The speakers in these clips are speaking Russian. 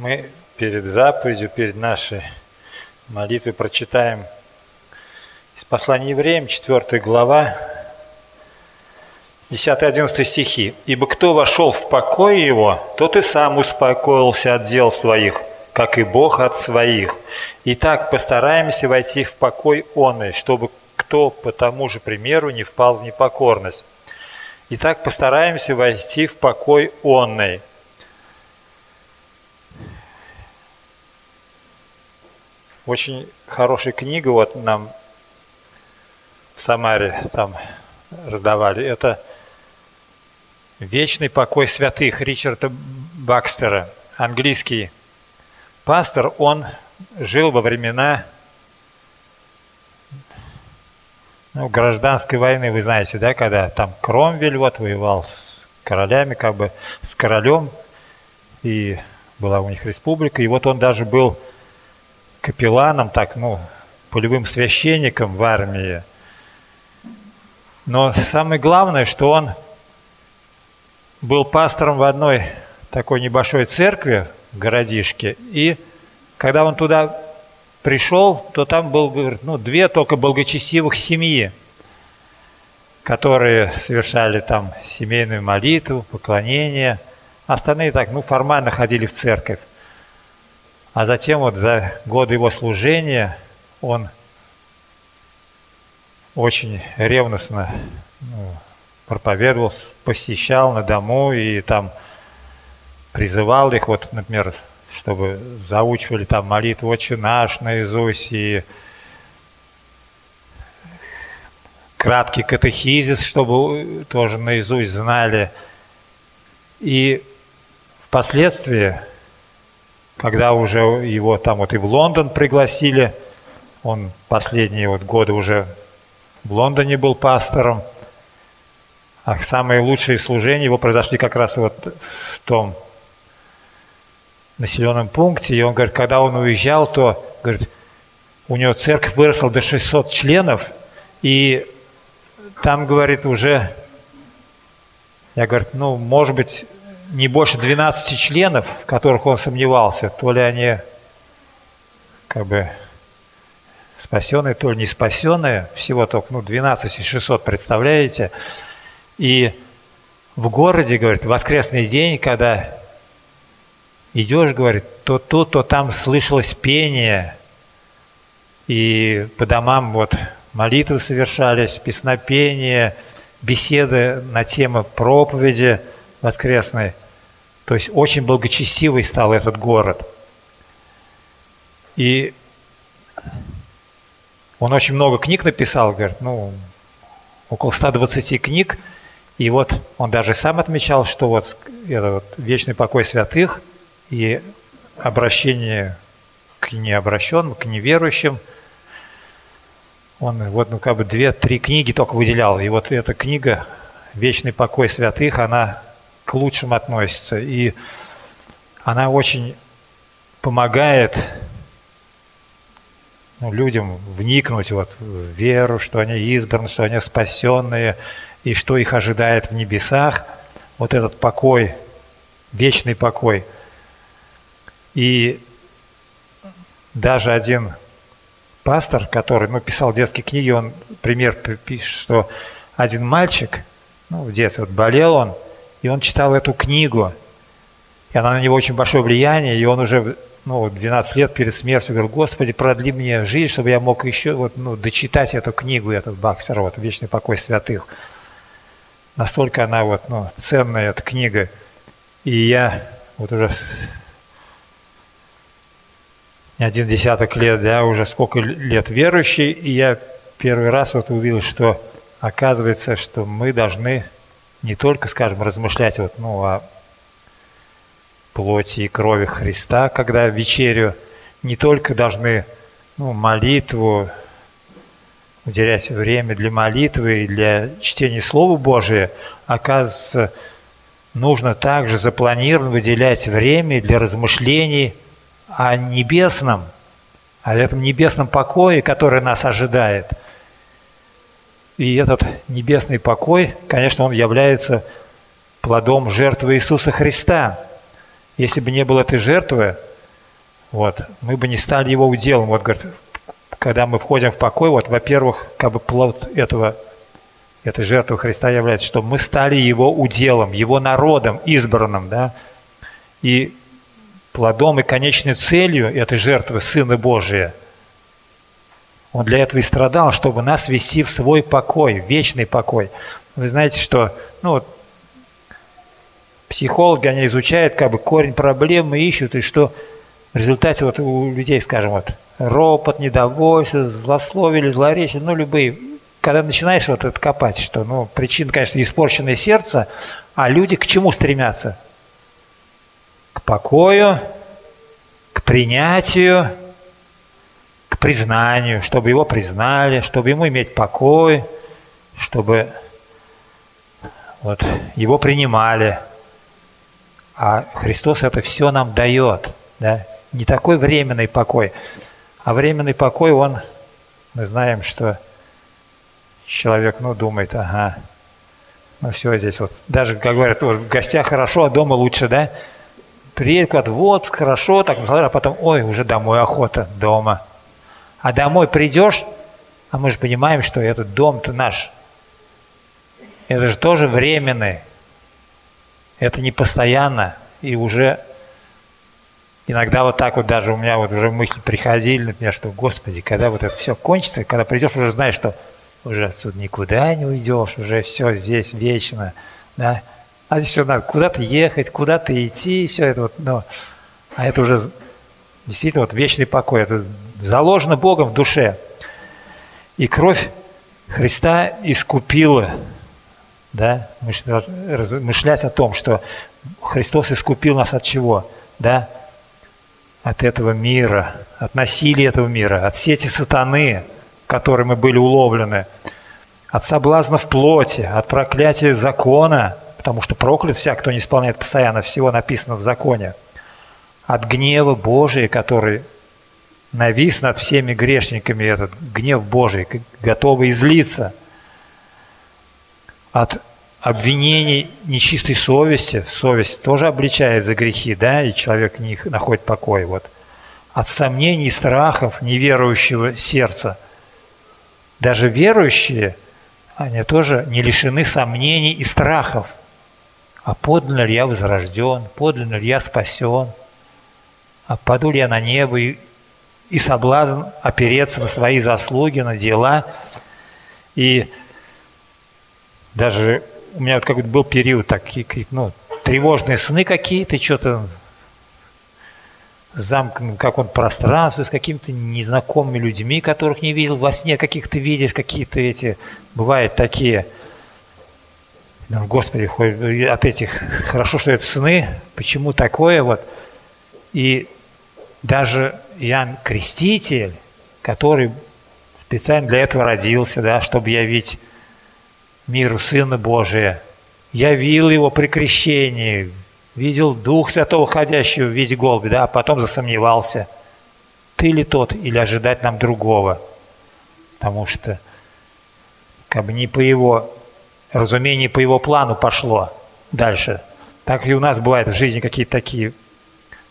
Мы перед заповедью, перед нашей молитвой прочитаем из послания евреям, 4 глава, 10-11 стихи. «Ибо кто вошел в покой его, тот и сам успокоился от дел своих, как и Бог от своих. Итак, постараемся войти в покой он, чтобы кто по тому же примеру не впал в непокорность. Итак, постараемся войти в покой онный. Очень хорошая книга вот нам в Самаре там раздавали. Это «Вечный покой святых» Ричарда Бакстера, английский пастор. Он жил во времена ну, гражданской войны, вы знаете, да, когда там Кромвель вот воевал с королями, как бы с королем, и была у них республика, и вот он даже был капелланом, так, ну, полевым священником в армии. Но самое главное, что он был пастором в одной такой небольшой церкви в городишке, и когда он туда пришел, то там был, говорит, ну, две только благочестивых семьи, которые совершали там семейную молитву, поклонение. Остальные так, ну, формально ходили в церковь. А затем вот за годы его служения он очень ревностно ну, проповедовал, посещал на дому и там призывал их, вот, например, чтобы заучивали там молитву «Отче наш» наизусть и краткий катехизис, чтобы тоже наизусть знали. И впоследствии, когда уже его там вот и в Лондон пригласили, он последние вот годы уже в Лондоне был пастором, а самые лучшие служения его произошли как раз вот в том населенном пункте, и он говорит, когда он уезжал, то, говорит, у него церковь выросла до 600 членов, и там, говорит, уже, я, говорит, ну, может быть, не больше 12 членов, в которых он сомневался, то ли они как бы спасенные, то ли не спасенные, всего только ну, 12 600, представляете? И в городе, говорит, воскресный день, когда идешь, говорит, то тут, то там слышалось пение, и по домам вот молитвы совершались, песнопения, беседы на тему проповеди воскресной. То есть очень благочестивый стал этот город. И он очень много книг написал, говорит, ну, около 120 книг. И вот он даже сам отмечал, что вот это вот вечный покой святых – и обращение к необращенным, к неверующим. Он вот ну, как бы две-три книги только выделял. И вот эта книга «Вечный покой святых», она к лучшим относится. И она очень помогает ну, людям вникнуть вот в веру, что они избраны, что они спасенные, и что их ожидает в небесах. Вот этот покой, вечный покой – и даже один пастор, который ну, писал детские книги, он пример пишет, что один мальчик, ну, в детстве вот болел он, и он читал эту книгу, и она на него очень большое влияние, и он уже ну, 12 лет перед смертью говорил, Господи, продли мне жизнь, чтобы я мог еще вот, ну, дочитать эту книгу, этот Баксер, вот, «Вечный покой святых». Настолько она вот, ну, ценная, эта книга. И я вот уже не один десяток лет, да, уже сколько лет верующий, и я первый раз вот увидел, что оказывается, что мы должны не только, скажем, размышлять вот, ну, о плоти и крови Христа, когда вечерю, не только должны ну, молитву, уделять время для молитвы и для чтения Слова Божия, оказывается, нужно также запланированно выделять время для размышлений – о небесном, о этом небесном покое, который нас ожидает. И этот небесный покой, конечно, он является плодом жертвы Иисуса Христа. Если бы не было этой жертвы, вот, мы бы не стали его уделом. Вот, говорит, когда мы входим в покой, вот, во-первых, как бы плод этого, этой жертвы Христа является, что мы стали его уделом, его народом, избранным, да, и плодом и конечной целью этой жертвы Сына Божия. Он для этого и страдал, чтобы нас вести в свой покой, в вечный покой. Вы знаете, что ну, вот, психологи, они изучают как бы корень проблемы, ищут, и что в результате вот у людей, скажем, вот ропот, недовольство, злословие, злоречие, ну, любые. Когда начинаешь вот это копать, что, ну, причина, конечно, испорченное сердце, а люди к чему стремятся? К покою, к принятию, признанию, чтобы его признали, чтобы ему иметь покой, чтобы вот, его принимали. А Христос это все нам дает. Да? Не такой временный покой, а временный покой, он, мы знаем, что человек, ну, думает, ага, ну все здесь вот, даже, как говорят, вот, в гостях хорошо, а дома лучше, да? Приедет куда-то, вот, хорошо, так, а потом, ой, уже домой охота, дома. А домой придешь, а мы же понимаем, что этот дом-то наш, это же тоже временный, это не постоянно, и уже иногда вот так вот даже у меня вот уже мысли приходили, например, что, Господи, когда вот это все кончится, когда придешь, уже знаешь, что уже отсюда никуда не уйдешь, уже все здесь вечно, да, а здесь все надо куда-то ехать, куда-то идти, все это вот, ну, а это уже действительно вот вечный покой, это заложено Богом в душе. И кровь Христа искупила, да, размышлять о том, что Христос искупил нас от чего, да, от этого мира, от насилия этого мира, от сети сатаны, в которой мы были уловлены, от соблазна в плоти, от проклятия закона, потому что проклят всяк, кто не исполняет постоянно всего написано в законе, от гнева Божия, который навис над всеми грешниками, этот гнев Божий, готовый излиться, от обвинений нечистой совести, совесть тоже обличает за грехи, да, и человек не находит покой, вот, от сомнений страхов неверующего сердца. Даже верующие, они тоже не лишены сомнений и страхов. А подлинно ли я возрожден, подлинно ли я спасен, а паду ли я на небо, и, и соблазн опереться на свои заслуги, на дела. И даже у меня вот какой-то был период такие, ну, тревожные сны какие-то, что-то замкнут в каком-то пространстве с какими-то незнакомыми людьми, которых не видел, во сне. Каких-то видишь, какие-то эти, бывают такие, ну, Господи, хоть от этих, хорошо, что это сны, почему такое вот, и даже Иоанн Креститель, который специально для этого родился, да, чтобы явить миру Сына Божия. Явил его при крещении, видел Дух Святого ходящего в виде голуби, да, а потом засомневался, ты ли тот или ожидать нам другого. Потому что как бы не по его разумению, по его плану пошло дальше. Так и у нас бывает в жизни какие-то такие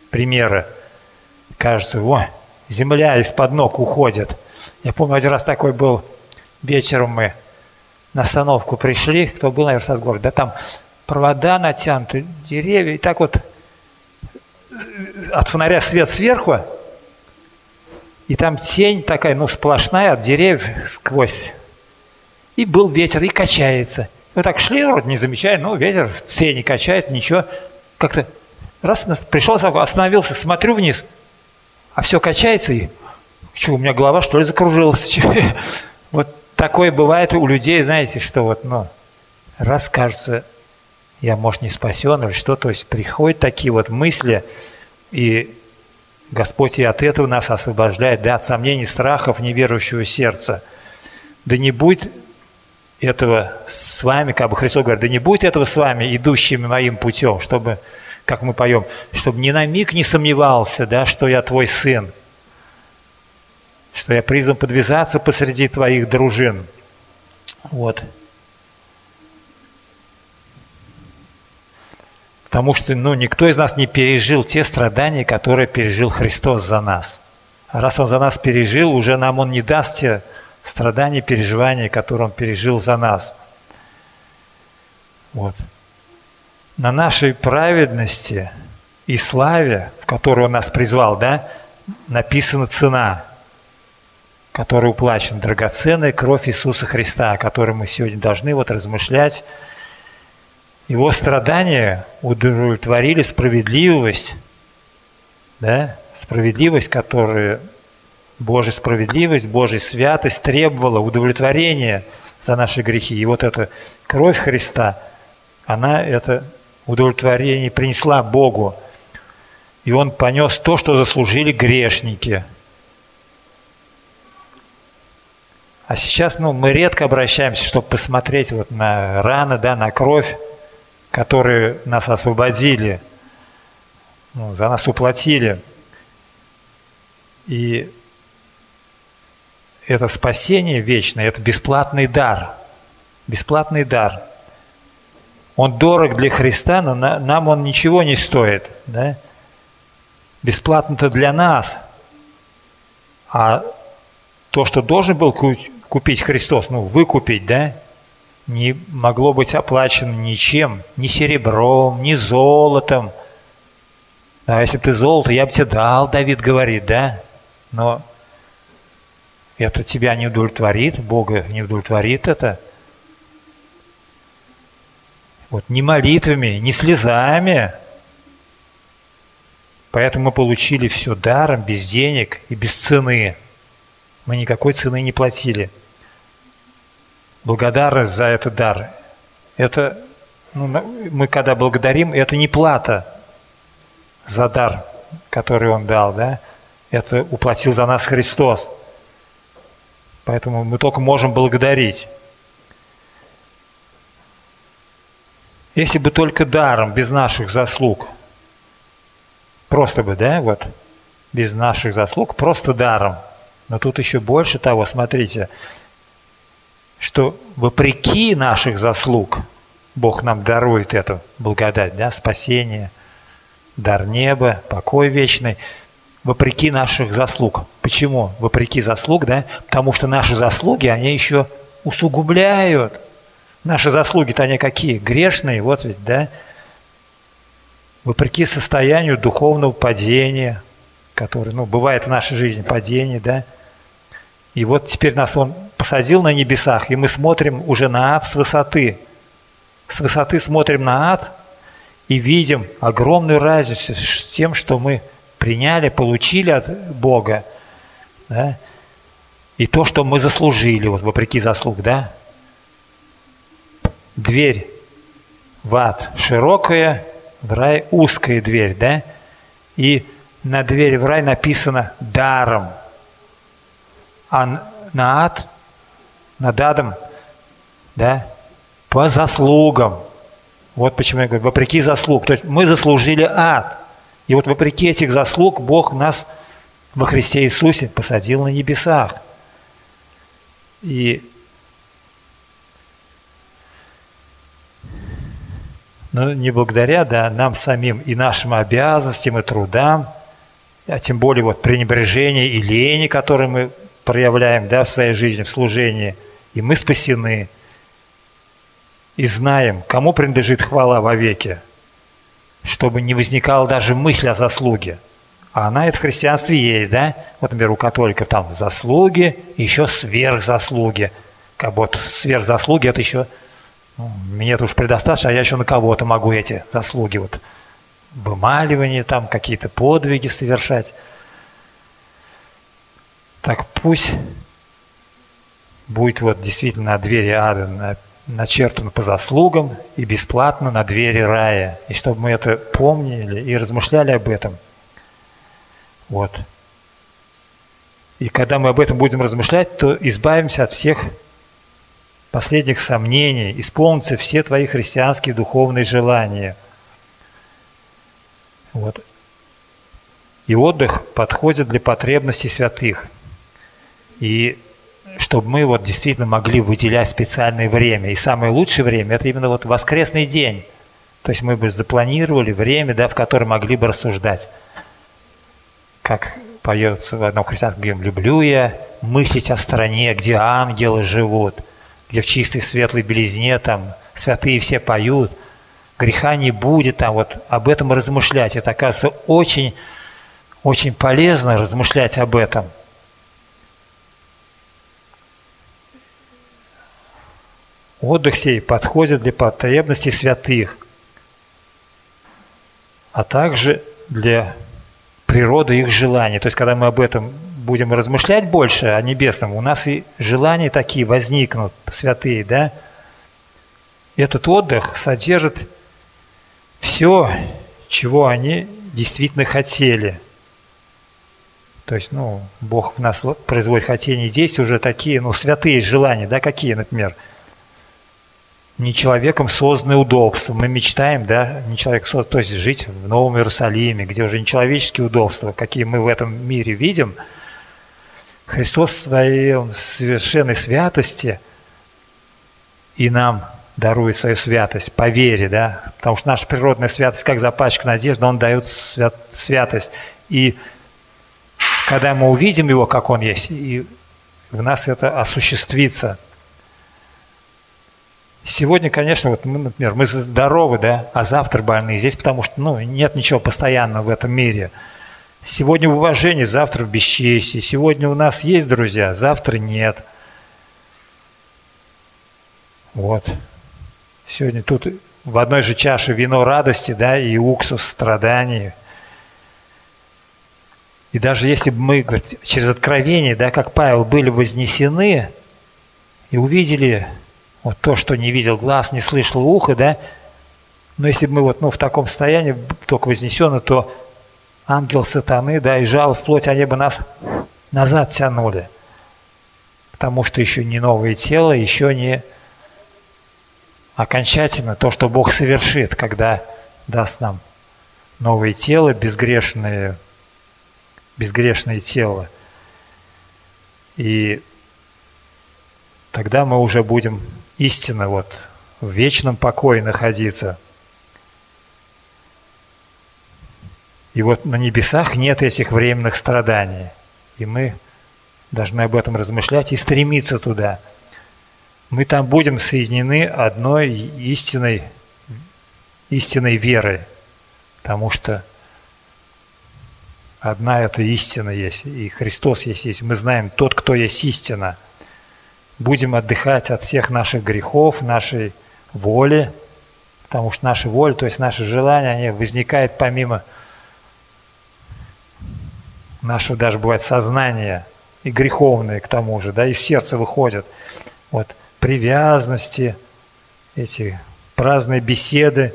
примеры. Кажется, о, земля из-под ног уходит. Я помню, один раз такой был, вечером мы на остановку пришли, кто был, наверное, с города, да там провода натянуты, деревья, и так вот от фонаря свет сверху, и там тень такая, ну, сплошная от деревьев сквозь. И был ветер, и качается. Мы так шли, вроде не замечая, ну, ветер в тени качается, ничего. Как-то раз пришел, остановился, смотрю вниз, а все качается, и что, у меня голова, что ли, закружилась? Вот такое бывает у людей, знаете, что вот, ну, раз кажется, я, может, не спасен или что, то есть приходят такие вот мысли, и Господь и от этого нас освобождает, да, от сомнений, страхов неверующего сердца. Да не будет этого с вами, как бы Христос говорит, да не будет этого с вами, идущими моим путем, чтобы, как мы поем, чтобы ни на миг не сомневался, да, что я твой сын, что я призван подвязаться посреди твоих дружин. Вот. Потому что ну, никто из нас не пережил те страдания, которые пережил Христос за нас. А раз Он за нас пережил, уже нам Он не даст те страдания, переживания, которые Он пережил за нас. Вот. На нашей праведности и славе, в которую Он нас призвал, да, написана цена, которая уплачена, драгоценная кровь Иисуса Христа, о которой мы сегодня должны вот размышлять. Его страдания удовлетворили справедливость, да, справедливость, которая Божья справедливость, Божья святость требовала удовлетворения за наши грехи. И вот эта кровь Христа, она это удовлетворение принесла Богу и он понес то, что заслужили грешники. А сейчас ну, мы редко обращаемся, чтобы посмотреть вот на раны, да, на кровь, которые нас освободили, ну, за нас уплатили. И это спасение вечное, это бесплатный дар. Бесплатный дар. Он дорог для Христа, но нам он ничего не стоит. Да? бесплатно-то для нас. А то, что должен был купить Христос, ну, выкупить, да, не могло быть оплачено ничем, ни серебром, ни золотом. А если бы ты золото, я бы тебе дал, Давид говорит, да? Но это тебя не удовлетворит, Бога не удовлетворит это. Вот ни молитвами, ни слезами, Поэтому мы получили все даром, без денег и без цены. Мы никакой цены не платили. Благодарность за этот дар. Это, ну, мы когда благодарим, это не плата за дар, который Он дал, да? Это уплатил за нас Христос. Поэтому мы только можем благодарить. Если бы только даром, без наших заслуг – Просто бы, да, вот, без наших заслуг, просто даром. Но тут еще больше того, смотрите, что вопреки наших заслуг Бог нам дарует эту благодать, да, спасение, дар неба, покой вечный, вопреки наших заслуг. Почему? Вопреки заслуг, да? Потому что наши заслуги, они еще усугубляют. Наши заслуги-то они какие? Грешные, вот ведь, да? вопреки состоянию духовного падения, которое, ну, бывает в нашей жизни падение, да. И вот теперь нас Он посадил на небесах, и мы смотрим уже на ад с высоты. С высоты смотрим на ад и видим огромную разницу с тем, что мы приняли, получили от Бога, да, и то, что мы заслужили, вот вопреки заслуг, да. Дверь в ад широкая, в рай узкая дверь, да? И на двери в рай написано «даром», а на ад, над адом, да, по заслугам. Вот почему я говорю, вопреки заслуг. То есть мы заслужили ад. И вот вопреки этих заслуг Бог нас во Христе Иисусе посадил на небесах. И но не благодаря да, нам самим и нашим обязанностям и трудам, а тем более вот пренебрежение и лени, которые мы проявляем да, в своей жизни, в служении, и мы спасены, и знаем, кому принадлежит хвала во веки, чтобы не возникала даже мысль о заслуге. А она это в христианстве есть, да? Вот, например, у католиков там заслуги, еще сверхзаслуги. Как вот сверхзаслуги – это еще ну, мне это уж предостаточно, а я еще на кого-то могу эти заслуги вот вымаливание, там какие-то подвиги совершать. Так пусть будет вот действительно на двери ада начертано по заслугам и бесплатно на двери рая. И чтобы мы это помнили и размышляли об этом. Вот. И когда мы об этом будем размышлять, то избавимся от всех последних сомнений, исполнятся все твои христианские духовные желания. Вот. И отдых подходит для потребностей святых. И чтобы мы вот действительно могли выделять специальное время. И самое лучшее время – это именно вот воскресный день. То есть мы бы запланировали время, да, в котором могли бы рассуждать. Как поется в одном христианском гимне «Люблю я мыслить о стране, где ангелы живут, где в чистой светлой белизне там святые все поют, греха не будет, там вот об этом размышлять. Это, оказывается, очень, очень полезно размышлять об этом. Отдых сей подходит для потребностей святых, а также для природы их желаний. То есть, когда мы об этом будем размышлять больше о небесном, у нас и желания такие возникнут, святые, да? Этот отдых содержит все, чего они действительно хотели. То есть, ну, Бог в нас производит хотения действия уже такие, ну, святые желания, да, какие, например – не человеком созданное удобства. Мы мечтаем, да, не человек создан, то есть жить в Новом Иерусалиме, где уже не человеческие удобства, какие мы в этом мире видим. Христос в своей совершенной святости и нам дарует свою святость по вере, да, потому что наша природная святость, как запачка надежды, Он дает свят, святость. И когда мы увидим Его, как Он есть, и в нас это осуществится – Сегодня, конечно, вот мы, например, мы здоровы, да, а завтра больны. Здесь потому что ну, нет ничего постоянного в этом мире. Сегодня уважение, завтра бесчестие. Сегодня у нас есть друзья, завтра нет. Вот. Сегодня тут в одной же чаше вино радости, да, и уксус страданий. И даже если бы мы говорит, через откровение, да, как Павел, были вознесены и увидели вот то, что не видел глаз, не слышал ухо, да, но если бы мы вот ну, в таком состоянии, только вознесены, то ангел сатаны, да, и жал в плоть, они бы нас назад тянули. Потому что еще не новое тело, еще не окончательно то, что Бог совершит, когда даст нам новое тело, безгрешное, безгрешное тело. И тогда мы уже будем истинно вот в вечном покое находиться. И вот на небесах нет этих временных страданий. И мы должны об этом размышлять и стремиться туда. Мы там будем соединены одной истинной, истинной верой, потому что одна эта истина есть, и Христос есть, есть. Мы знаем, тот, кто есть истина – будем отдыхать от всех наших грехов, нашей воли, потому что наша воля, то есть наши желания, они возникают помимо нашего даже бывает сознания и греховные к тому же, да, из сердца выходят. Вот привязанности, эти праздные беседы,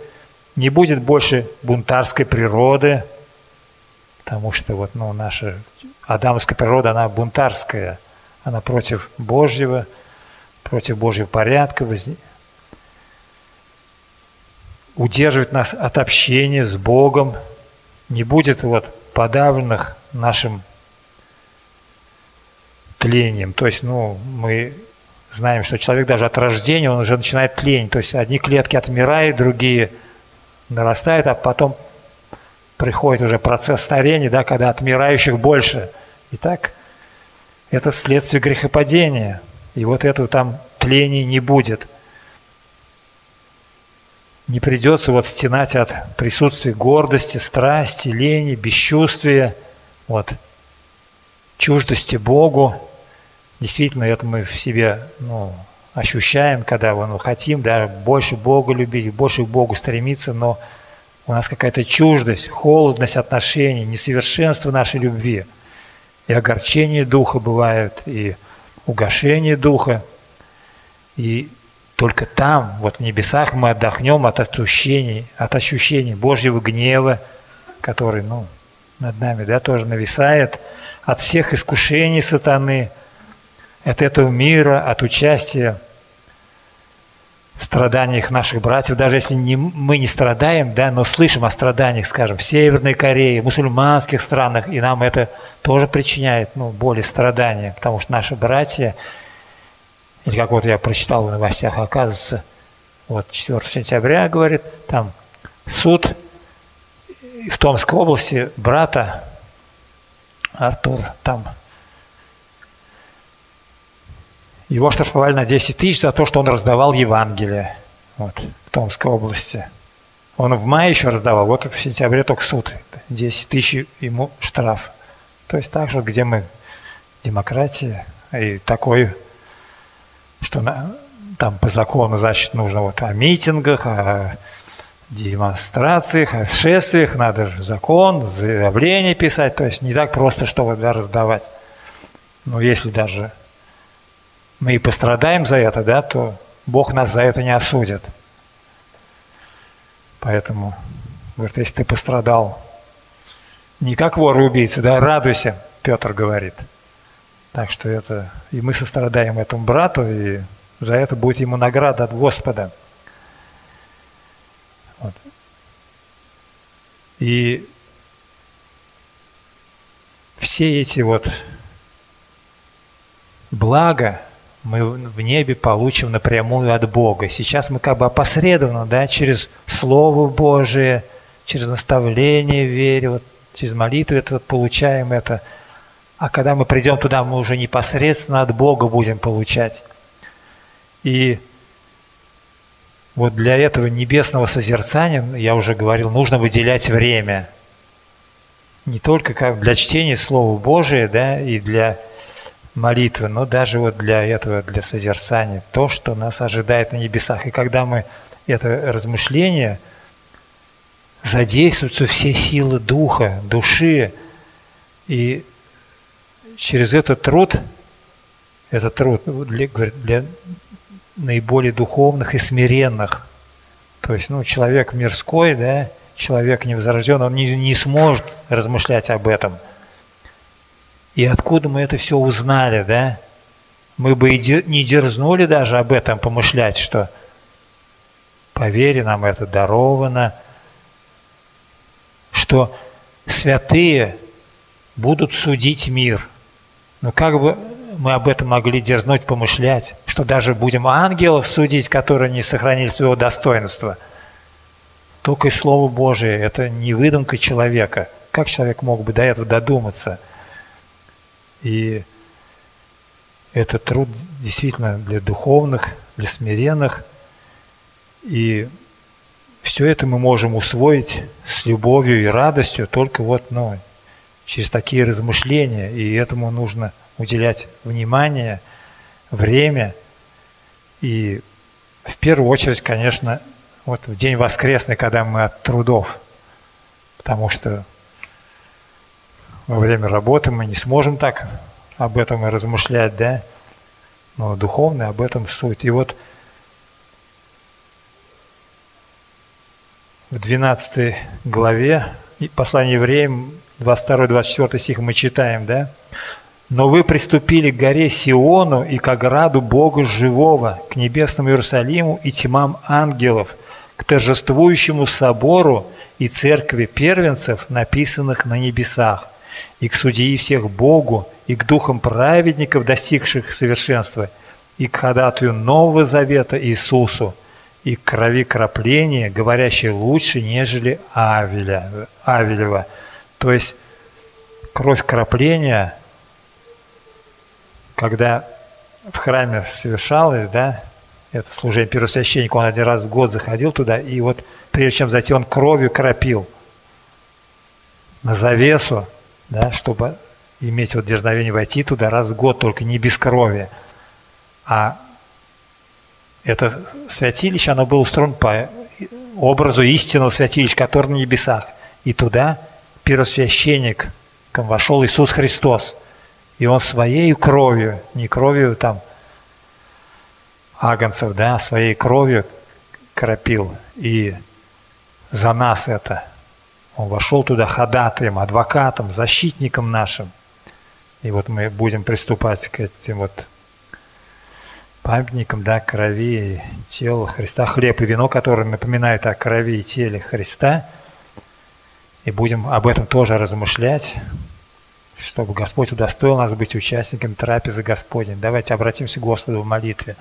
не будет больше бунтарской природы, потому что вот, ну, наша адамская природа, она бунтарская – она против Божьего, против Божьего порядка, удерживает нас от общения с Богом, не будет вот подавленных нашим тлением. То есть, ну, мы знаем, что человек даже от рождения, он уже начинает тлень. То есть одни клетки отмирают, другие нарастают, а потом приходит уже процесс старения, да, когда отмирающих больше. И так это следствие грехопадения. И вот этого там тления не будет. Не придется вот стенать от присутствия гордости, страсти, лени, бесчувствия, вот, чуждости Богу. Действительно, это мы в себе ну, ощущаем, когда ну, хотим да, больше Бога любить, больше к Богу стремиться, но у нас какая-то чуждость, холодность отношений, несовершенство нашей любви – и огорчение духа бывают, и угошение духа. И только там, вот в небесах, мы отдохнем от ощущений, от ощущений Божьего гнева, который ну, над нами да, тоже нависает, от всех искушений сатаны, от этого мира, от участия в страданиях наших братьев, даже если не, мы не страдаем, да, но слышим о страданиях, скажем, в Северной Корее, в мусульманских странах, и нам это тоже причиняет ну, боль и страдания, потому что наши братья, или как вот я прочитал в новостях, оказывается, вот 4 сентября, говорит, там суд в Томской области брата Артур там его штрафовали на 10 тысяч за то, что он раздавал Евангелие вот, в Томской области. Он в мае еще раздавал, вот в сентябре только суд. 10 тысяч ему штраф. То есть так же, где мы демократия и такой, что на, там по закону, значит, нужно вот о митингах, о демонстрациях, шествиях, надо же закон, заявление писать, то есть не так просто, что да, раздавать. Но если даже мы и пострадаем за это, да, то Бог нас за это не осудит. Поэтому, говорит, если ты пострадал, не как вор и убийца, да, радуйся, Петр говорит. Так что это, и мы сострадаем этому брату, и за это будет ему награда от Господа. И все эти вот блага, мы в небе получим напрямую от Бога. Сейчас мы как бы опосредованно, да, через Слово Божие, через наставление в вере, вот, через молитву это вот получаем это. А когда мы придем туда, мы уже непосредственно от Бога будем получать. И вот для этого небесного созерцания, я уже говорил, нужно выделять время. Не только как для чтения Слова Божия, да, и для молитвы, но даже вот для этого, для созерцания, то, что нас ожидает на небесах. И когда мы это размышление, задействуются все силы духа, души, и через этот труд, этот труд для, для наиболее духовных и смиренных, то есть ну, человек мирской, да, человек невозрожденный, он не, не сможет размышлять об этом – и откуда мы это все узнали, да? Мы бы и не дерзнули даже об этом помышлять, что по вере нам это даровано, что святые будут судить мир. Ну как бы мы об этом могли дерзнуть помышлять, что даже будем ангелов судить, которые не сохранили своего достоинства. Только и Слово Божие, это не выдумка человека. Как человек мог бы до этого додуматься – и это труд действительно для духовных, для смиренных. И все это мы можем усвоить с любовью и радостью только вот ну, через такие размышления. И этому нужно уделять внимание, время. И в первую очередь, конечно, вот в день воскресный, когда мы от трудов. Потому что во время работы мы не сможем так об этом и размышлять, да? Но духовно об этом суть. И вот в 12 главе послания евреям, 22-24 стих мы читаем, да? «Но вы приступили к горе Сиону и к ограду Бога живого, к небесному Иерусалиму и тьмам ангелов, к торжествующему собору и церкви первенцев, написанных на небесах, и к судьи всех Богу, и к духам праведников, достигших совершенства, и к ходатую Нового Завета Иисусу, и к крови крапления, говорящей лучше, нежели Авеля, Авелева. То есть кровь крапления, когда в храме совершалось, да, это служение первосвященника, он один раз в год заходил туда, и вот прежде чем зайти, он кровью кропил на завесу, да, чтобы иметь вот дерзновение войти туда раз в год, только не без крови. А это святилище, оно было устроено по образу истинного святилища, который на небесах. И туда первосвященник вошел Иисус Христос. И Он своей кровью, не кровью там агнцев, да, а своей кровью кропил. И за нас это – он вошел туда ходатаем, адвокатом, защитником нашим. И вот мы будем приступать к этим вот памятникам, да, крови и тела Христа, хлеб и вино, которые напоминают о крови и теле Христа. И будем об этом тоже размышлять, чтобы Господь удостоил нас быть участниками трапезы Господней. Давайте обратимся к Господу в молитве.